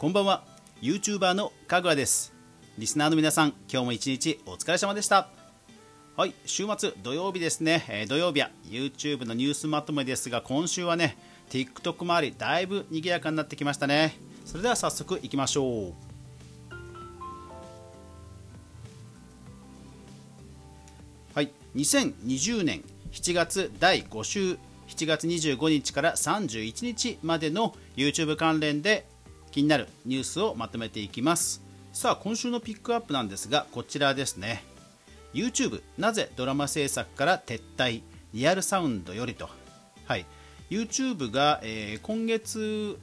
こんばんは。YouTuber のかぐわです。リスナーの皆さん今日も一日お疲れ様でした。はい週末土曜日ですね、えー、土曜日は YouTube のニュースまとめですが今週はね TikTok 周りだいぶ賑やかになってきましたね。それでは早速いきましょう。はい2020年7月第5週7月25日から31日までの YouTube 関連で気になるニュースをまとめていきます。さあ今週のピックアップなんですがこちらですね。YouTube なぜドラマ制作から撤退リアルサウンドよりと。はい。YouTube が、えー、今月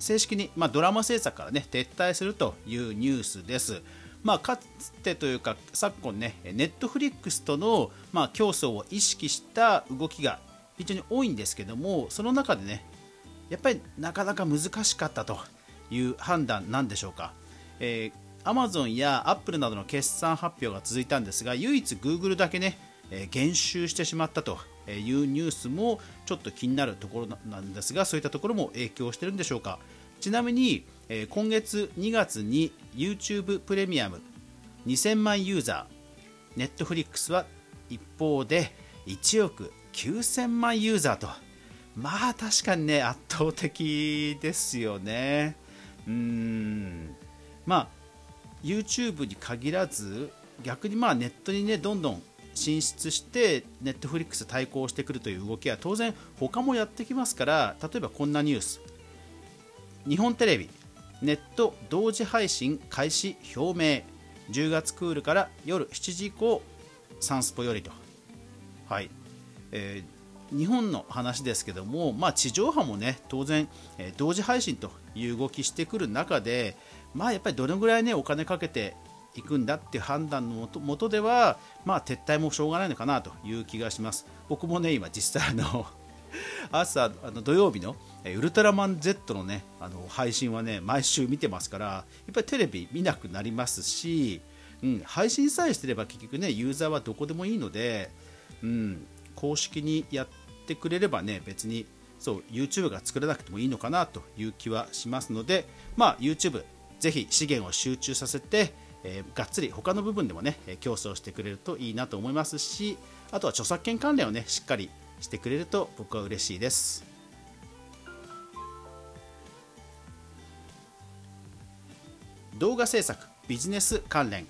正式に、まあ、ドラマ制作からね撤退するというニュースです。まあ、かつてというか昨今ね、ネットフリックスとの、まあ、競争を意識した動きが非常に多いんですけども、その中でね、やっぱりなかなか難しかったという判断なんでしょうか。えー、Amazon や Apple などの決算発表が続いたんですが、唯一 Google だけね、えー、減収してしまったというニュースもちょっと気になるところなんですが、そういったところも影響してるんでしょうか。ちなみに、えー、今月2月に YouTube プレミアム2000万ユーザー、Netflix は一方で1億9000万ユーザーと、まあ確かにね、圧倒的ですよね。うん、まあ YouTube に限らず、逆にまあネットにね、どんどん進出して Netflix 対抗してくるという動きは当然他もやってきますから例えばこんなニュース。日本テレビネット同時配信開始表明。10月クールから夜7時以降サンスポよりと。はい、え、日本の話ですけども、まあ、地上波もね当然、えー、同時配信という動きしてくる中でまあやっぱりどのぐらいねお金かけていくんだっていう判断のもとでは、まあ、撤退もしょうがないのかなという気がします。僕もね今実際あの 朝あの土曜日のウルトラマン Z のねあの配信はね毎週見てますからやっぱりテレビ見なくなりますし、うん、配信さえしてれば結局ねユーザーはどこでもいいので、うん、公式にやってくれればね別にそう YouTube が作らなくてもいいのかなという気はしますので、まあ、YouTube ぜひ資源を集中させて、えー、がっつり他の部分でもね競争してくれるといいなと思いますしあとは著作権関連をねしっかりしてくれると僕は嬉しいです。動画制作ビジネス関連。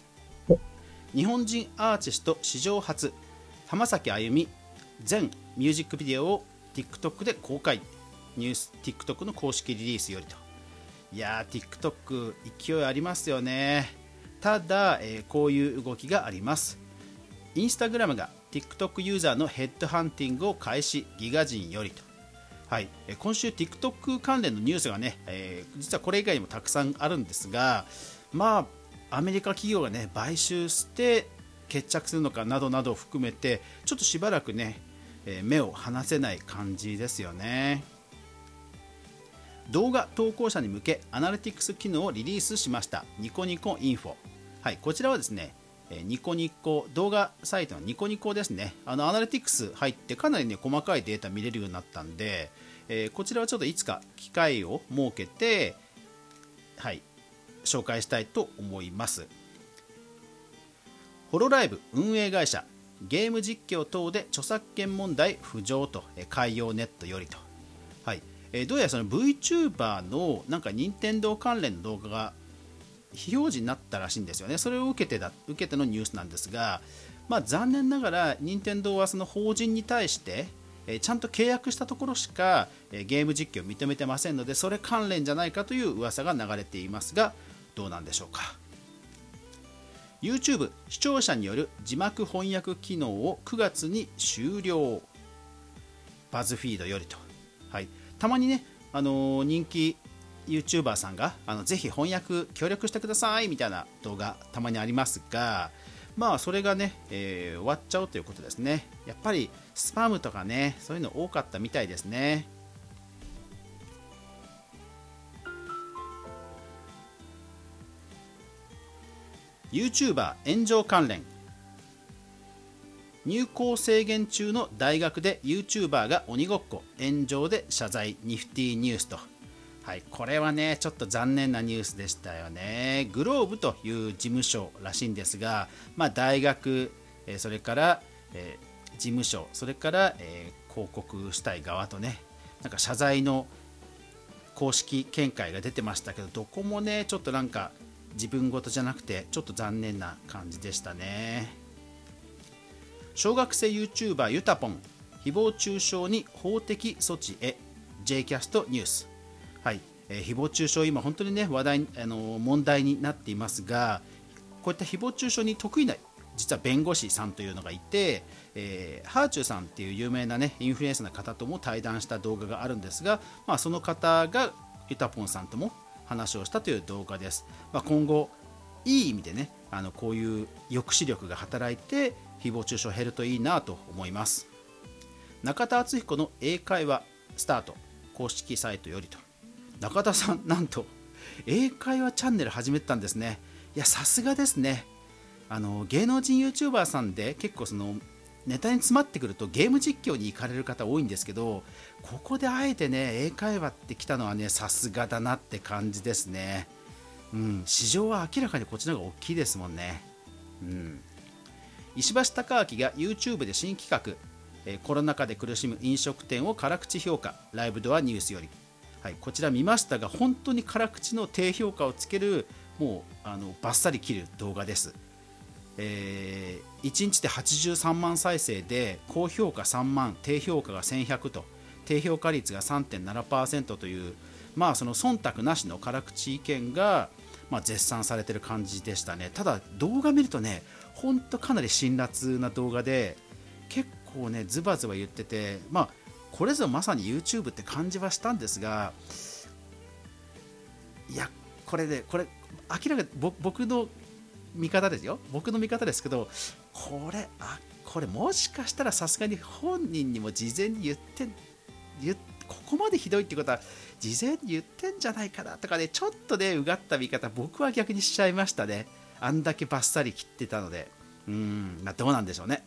日本人アーティスト史上初。浜崎あゆみ全ミュージックビデオを TikTok で公開。ニュース TikTok の公式リリースよりと。いやー TikTok 勢いありますよね。ただ、えー、こういう動きがあります。インスタグラムが TikTok ユーザーのヘッドハンティングを開始ギガ人よりと。はい、今週 TikTok 関連のニュースがね、えー、実はこれ以外にもたくさんあるんですがまあアメリカ企業がね買収して決着するのかなどなどを含めてちょっとしばらくね、え、目を離せない感じですよね。動画投稿者に向けアナリティクス機能をリリースしました。ニコニコインフォ。はいこちらはですねニコニコ動画サイトのニコニコですね。あのアナリティクス入ってかなりね細かいデータ見れるようになったんで、えー、こちらはちょっといつか機会を設けてはい紹介したいと思います。ホロライブ運営会社ゲーム実況等で著作権問題浮上と海洋ネットよりと、はい。え、どうやらその VTuber のなんか任天堂関連の動画が非表示になったらしいんですよね。それを受けてだ受けてのニュースなんですが、まあ、残念ながら任天堂はその法人に対してえちゃんと契約したところしか、えゲーム実況を認めてませんのでそれ関連じゃないかという噂が流れていますがどうなんでしょうか。YouTube 視聴者による字幕翻訳機能を9月に終了。バズフィードよりと、はい、たまにね、あのー、人気 YouTuber さんがあのぜひ翻訳協力してくださいみたいな動画たまにありますがまあそれがね、えー、終わっちゃうということですね。やっぱりスパムとかねそういうの多かったみたいですね。ユーチューバー炎上関連。入校制限中の大学で YouTuber が鬼ごっこ。炎上で謝罪。ニフティニュースと。はい、これはね、ちょっと残念なニュースでしたよね。グローブという事務所らしいんですが、まあ、大学、それから、事務所、それから、広告したい側とね、なんか謝罪の公式見解が出てましたけど、どこもね、ちょっとなんか自分事じゃなくて、ちょっと残念な感じでしたね。小学生 YouTuber ゆたぽん、誹謗中傷に法的措置へ J キャストニュース。はいえー、誹謗中傷、今本当にね話題あの問題になっていますが、こういった誹謗中傷に得意な実は弁護士さんというのがいて、えー、ハーチューさんっていう有名な、ね、インフルエンサーの方とも対談した動画があるんですが、まあ、その方がユタポンさんとも話をしたという動画です。まあ、今後いい意味でねあのこういう抑止力が働いて誹謗中傷減るといいなと思います。中田敦彦の英会話スタート。公式サイトよりと。中田さんなんと英会話チャンネル始めてたんですね。いやさすがですね。あの芸能人 YouTuber さんで結構そのネタに詰まってくるとゲーム実況に行かれる方多いんですけどここであえてね英会話って来たのはねさすがだなって感じですね。うん市場は明らかにこっちの方が大きいですもんね。うん。石橋貴明が YouTube で新企画コロナ禍で苦しむ飲食店を辛口評価ライブドアニュースより。はい、こちら見ましたが本当に辛口の低評価をつけるもうあのバッサリ切る動画です、えー、1日で83万再生で高評価3万低評価が1100と低評価率が3.7%というまあその忖度なしの辛口意見が、まあ、絶賛されてる感じでしたね。ただ動画見るとね本当かなり辛辣な動画で結構ねズバズバ言っててまあこれぞまさに YouTube って感じはしたんですがいやこれでこれ明らかに僕の見方ですよ。僕の見方ですけどこれあこれもしかしたらさすがに本人にも事前に言って言ここまでひどいってことは事前に言ってんじゃないかなとかねちょっとねうがった見方僕は逆にしちゃいましたね。あんだけバッサリ切ってたので。うんまあどうなんでしょうね。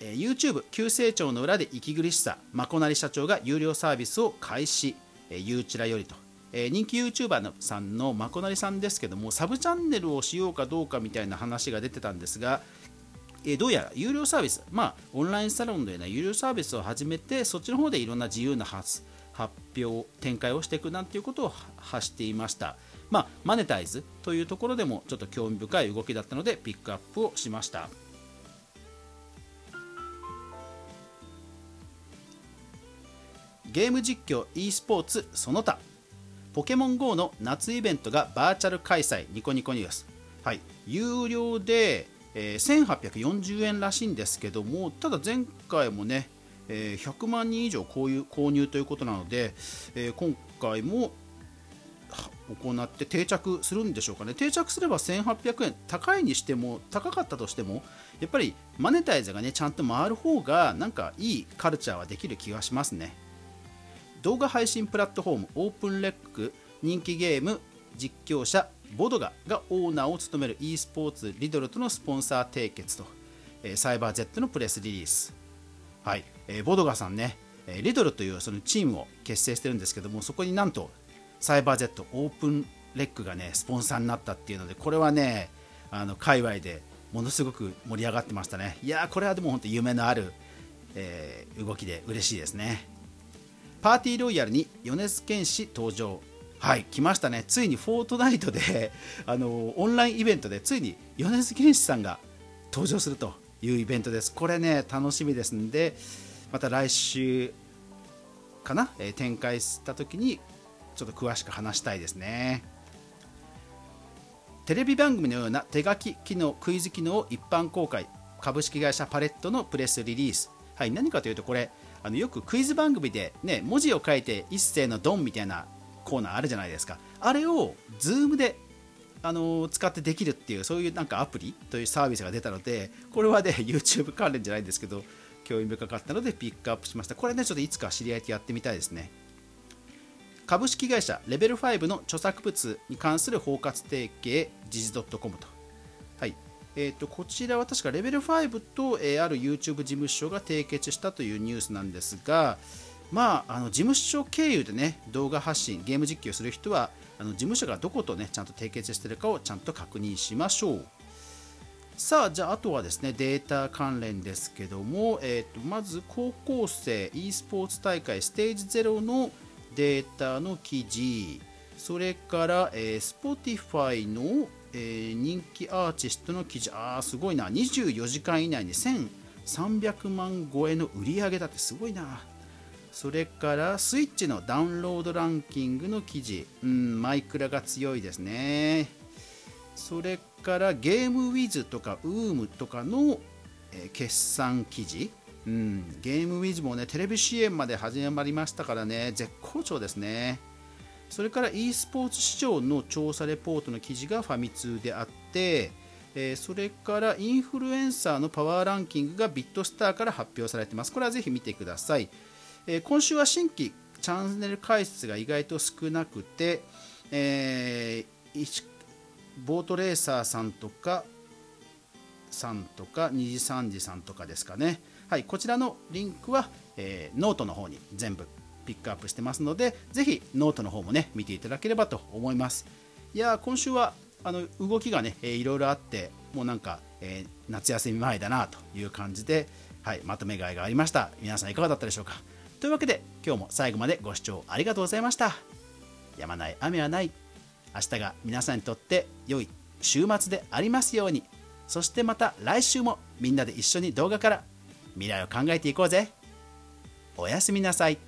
え YouTube 急成長の裏で息苦しさまこなり社長が有料サービスを開始、えゆうちらよりと、え人気 YouTuber さんのまこなりさんですけどもサブチャンネルをしようかどうかみたいな話が出てたんですがえどうやら有料サービス、まあ、オンラインサロンのような有料サービスを始めてそっちの方でいろんな自由な発発表展開をしていくなんていうことを発していました、まあ、マネタイズというところでもちょっと興味深い動きだったのでピックアップをしました。ゲーム実況 e スポーツその他。ポケモン GO の夏イベントがバーチャル開催ニコニコニュース。はい。有料で、えー、1840円らしいんですけどもただ前回もね、えー、100万人以上こういう購入ということなので、えー、今回も行って定着するんでしょうかね。定着すれば1800円高いにしても高かったとしてもやっぱりマネタイズがねちゃんと回る方がなんかいいカルチャーはできる気がしますね。動画配信プラットフォームオープンレック人気ゲーム実況者ボドガがオーナーを務める e スポーツリドルとのスポンサー締結と、え、サイバー Z のプレスリリース、はいえ、ボドガさんね、えリドルというそのチームを結成してるんですけどもそこになんとサイバー Z オープンレックがねスポンサーになったっていうのでこれはねあの界隈でものすごく盛り上がってましたね。いやこれはでも本当夢のある、えー、動きで嬉しいですね。パーティーロイヤルに米津玄師登場。はい来ましたね。ついにフォートナイトで あのオンラインイベントでついに米津玄師さんが登場するというイベントです。これね楽しみですんでまた来週かな、えー、展開した時にちょっと詳しく話したいですね。テレビ番組のような手書き機能クイズ機能を一般公開。株式会社パレットのプレスリリース。はい何かというとこれあのよくクイズ番組で、ね、文字を書いて一斉のドンみたいなコーナーあるじゃないですか。あれを Zoom であの使ってできるっていうそういうなんかアプリというサービスが出たのでこれはね YouTube 関連じゃないんですけど興味深かったのでピックアップしました。これねちょっといつか知り合いとやってみたいですね。株式会社レベル5の著作物に関する包括提携時事 .com と。えーと、こちらは確かレベル5と、えー、ある YouTube 事務所が締結したというニュースなんですが、まあ、あの事務所経由でね動画発信ゲーム実況する人はあの事務所がどことねちゃんと提携しているかをちゃんと確認しましょう。さあじゃああとはですねデータ関連ですけども、えーと、まず高校生 e スポーツ大会ステージ0のデータの記事。それから、えー、Spotify の、えー、人気アーティストの記事。あーすごいな。24時間以内に1300万超えの売り上げだってすごいな。それからスイッチのダウンロードランキングの記事、うん、マイクラが強いですね。それからゲームウィズとかウームとかの、えー、決算記事、うん、ゲームウィズもねテレビ CM まで始まりましたからね絶好調ですね。それから e スポーツ市場の調査レポートの記事がファミ通であって、えー、それからインフルエンサーのパワーランキングがビットスターから発表されています。これはぜひ見てください。えー、今週は新規チャンネル開設が意外と少なくて、えー、ボートレーサーさんとかさんとか2時3時さんとかですかね、はい、こちらのリンクは、えー、ノートの方に全部ピックアップしてますのでぜひノートの方もね見ていただければと思います。いや今週はあの動きがね、えー、いろいろあってもうなんか、えー、夏休み前だなという感じで、はい、まとめ買いがありました。皆さんいかがだったでしょうか？というわけで今日も最後までご視聴ありがとうございました。やまない雨はない。明日が皆さんにとって良い週末でありますように。そしてまた来週もみんなで一緒に動画から未来を考えていこうぜ。おやすみなさい。